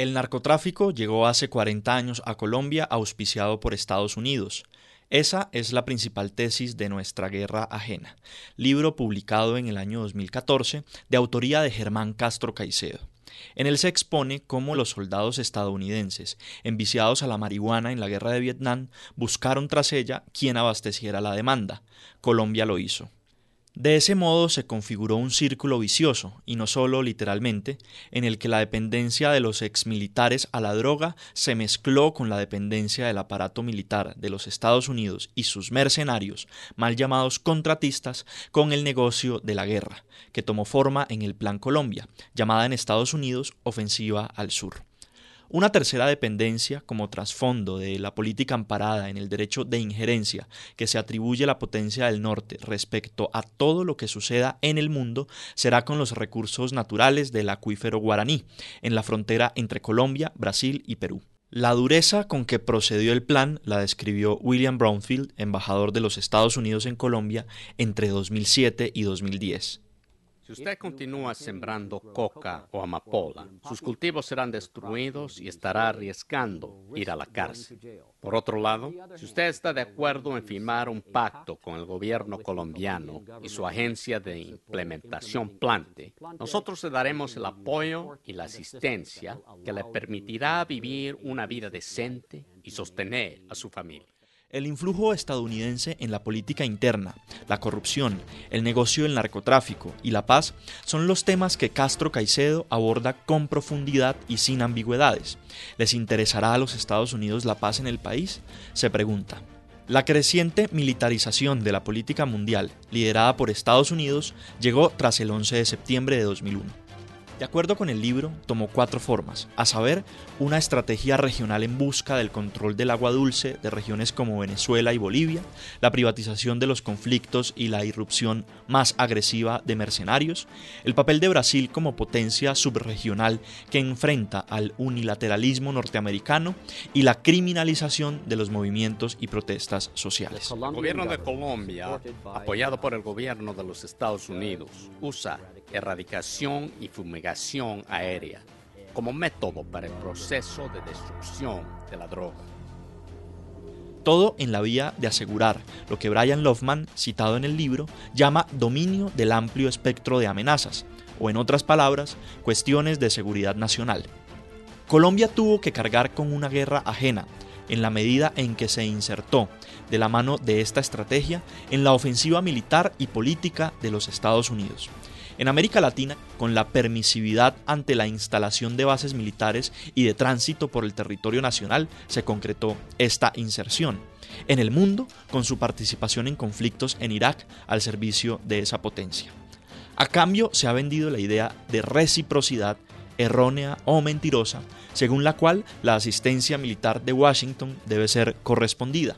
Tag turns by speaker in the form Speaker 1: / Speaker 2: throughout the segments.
Speaker 1: El narcotráfico llegó hace 40 años a Colombia auspiciado por Estados Unidos. Esa es la principal tesis de Nuestra Guerra Ajena, libro publicado en el año 2014 de autoría de Germán Castro Caicedo. En él se expone cómo los soldados estadounidenses, enviciados a la marihuana en la guerra de Vietnam, buscaron tras ella quien abasteciera la demanda. Colombia lo hizo. De ese modo se configuró un círculo vicioso, y no solo literalmente, en el que la dependencia de los exmilitares a la droga se mezcló con la dependencia del aparato militar de los Estados Unidos y sus mercenarios, mal llamados contratistas, con el negocio de la guerra, que tomó forma en el Plan Colombia, llamada en Estados Unidos Ofensiva al Sur. Una tercera dependencia como trasfondo de la política amparada en el derecho de injerencia que se atribuye a la potencia del norte respecto a todo lo que suceda en el mundo será con los recursos naturales del acuífero guaraní, en la frontera entre Colombia, Brasil y Perú. La dureza con que procedió el plan la describió William Brownfield, embajador de los Estados Unidos en Colombia, entre 2007 y 2010.
Speaker 2: Si usted continúa sembrando coca o amapola, sus cultivos serán destruidos y estará arriesgando ir a la cárcel. Por otro lado, si usted está de acuerdo en firmar un pacto con el gobierno colombiano y su agencia de implementación Plante, nosotros le daremos el apoyo y la asistencia que le permitirá vivir una vida decente y sostener a su familia.
Speaker 1: El influjo estadounidense en la política interna, la corrupción, el negocio del narcotráfico y la paz son los temas que Castro Caicedo aborda con profundidad y sin ambigüedades. ¿Les interesará a los Estados Unidos la paz en el país? Se pregunta. La creciente militarización de la política mundial, liderada por Estados Unidos, llegó tras el 11 de septiembre de 2001. De acuerdo con el libro, tomó cuatro formas, a saber, una estrategia regional en busca del control del agua dulce de regiones como Venezuela y Bolivia, la privatización de los conflictos y la irrupción más agresiva de mercenarios, el papel de Brasil como potencia subregional que enfrenta al unilateralismo norteamericano y la criminalización de los movimientos y protestas sociales.
Speaker 2: El gobierno de Colombia, apoyado por el gobierno de los Estados Unidos, usa erradicación y fumigación aérea como método para el proceso de destrucción de la droga.
Speaker 1: Todo en la vía de asegurar lo que Brian Lofman, citado en el libro, llama dominio del amplio espectro de amenazas, o en otras palabras, cuestiones de seguridad nacional. Colombia tuvo que cargar con una guerra ajena, en la medida en que se insertó, de la mano de esta estrategia, en la ofensiva militar y política de los Estados Unidos. En América Latina, con la permisividad ante la instalación de bases militares y de tránsito por el territorio nacional, se concretó esta inserción. En el mundo, con su participación en conflictos en Irak al servicio de esa potencia. A cambio, se ha vendido la idea de reciprocidad errónea o mentirosa, según la cual la asistencia militar de Washington debe ser correspondida.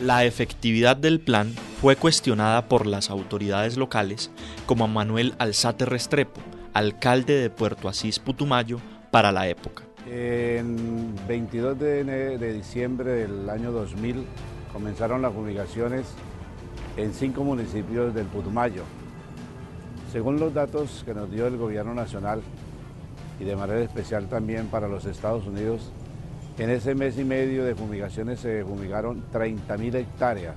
Speaker 1: La efectividad del plan fue cuestionada por las autoridades locales como Manuel Alzate Restrepo, alcalde de Puerto Asís Putumayo para la época.
Speaker 3: En 22 de, de diciembre del año 2000 comenzaron las fumigaciones en cinco municipios del Putumayo. Según los datos que nos dio el gobierno nacional y de manera especial también para los Estados Unidos, en ese mes y medio de fumigaciones se fumigaron 30.000 hectáreas.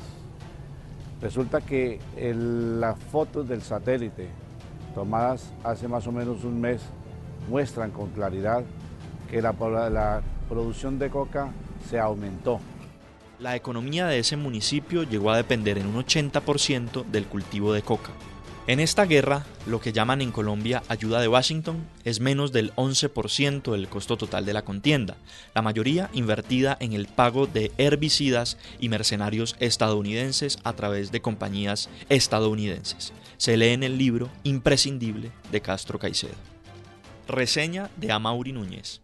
Speaker 3: Resulta que las fotos del satélite tomadas hace más o menos un mes muestran con claridad que la, la producción de coca se aumentó.
Speaker 1: La economía de ese municipio llegó a depender en un 80% del cultivo de coca. En esta guerra, lo que llaman en Colombia ayuda de Washington es menos del 11% del costo total de la contienda, la mayoría invertida en el pago de herbicidas y mercenarios estadounidenses a través de compañías estadounidenses. Se lee en el libro Imprescindible de Castro Caicedo. Reseña de Amaury Núñez.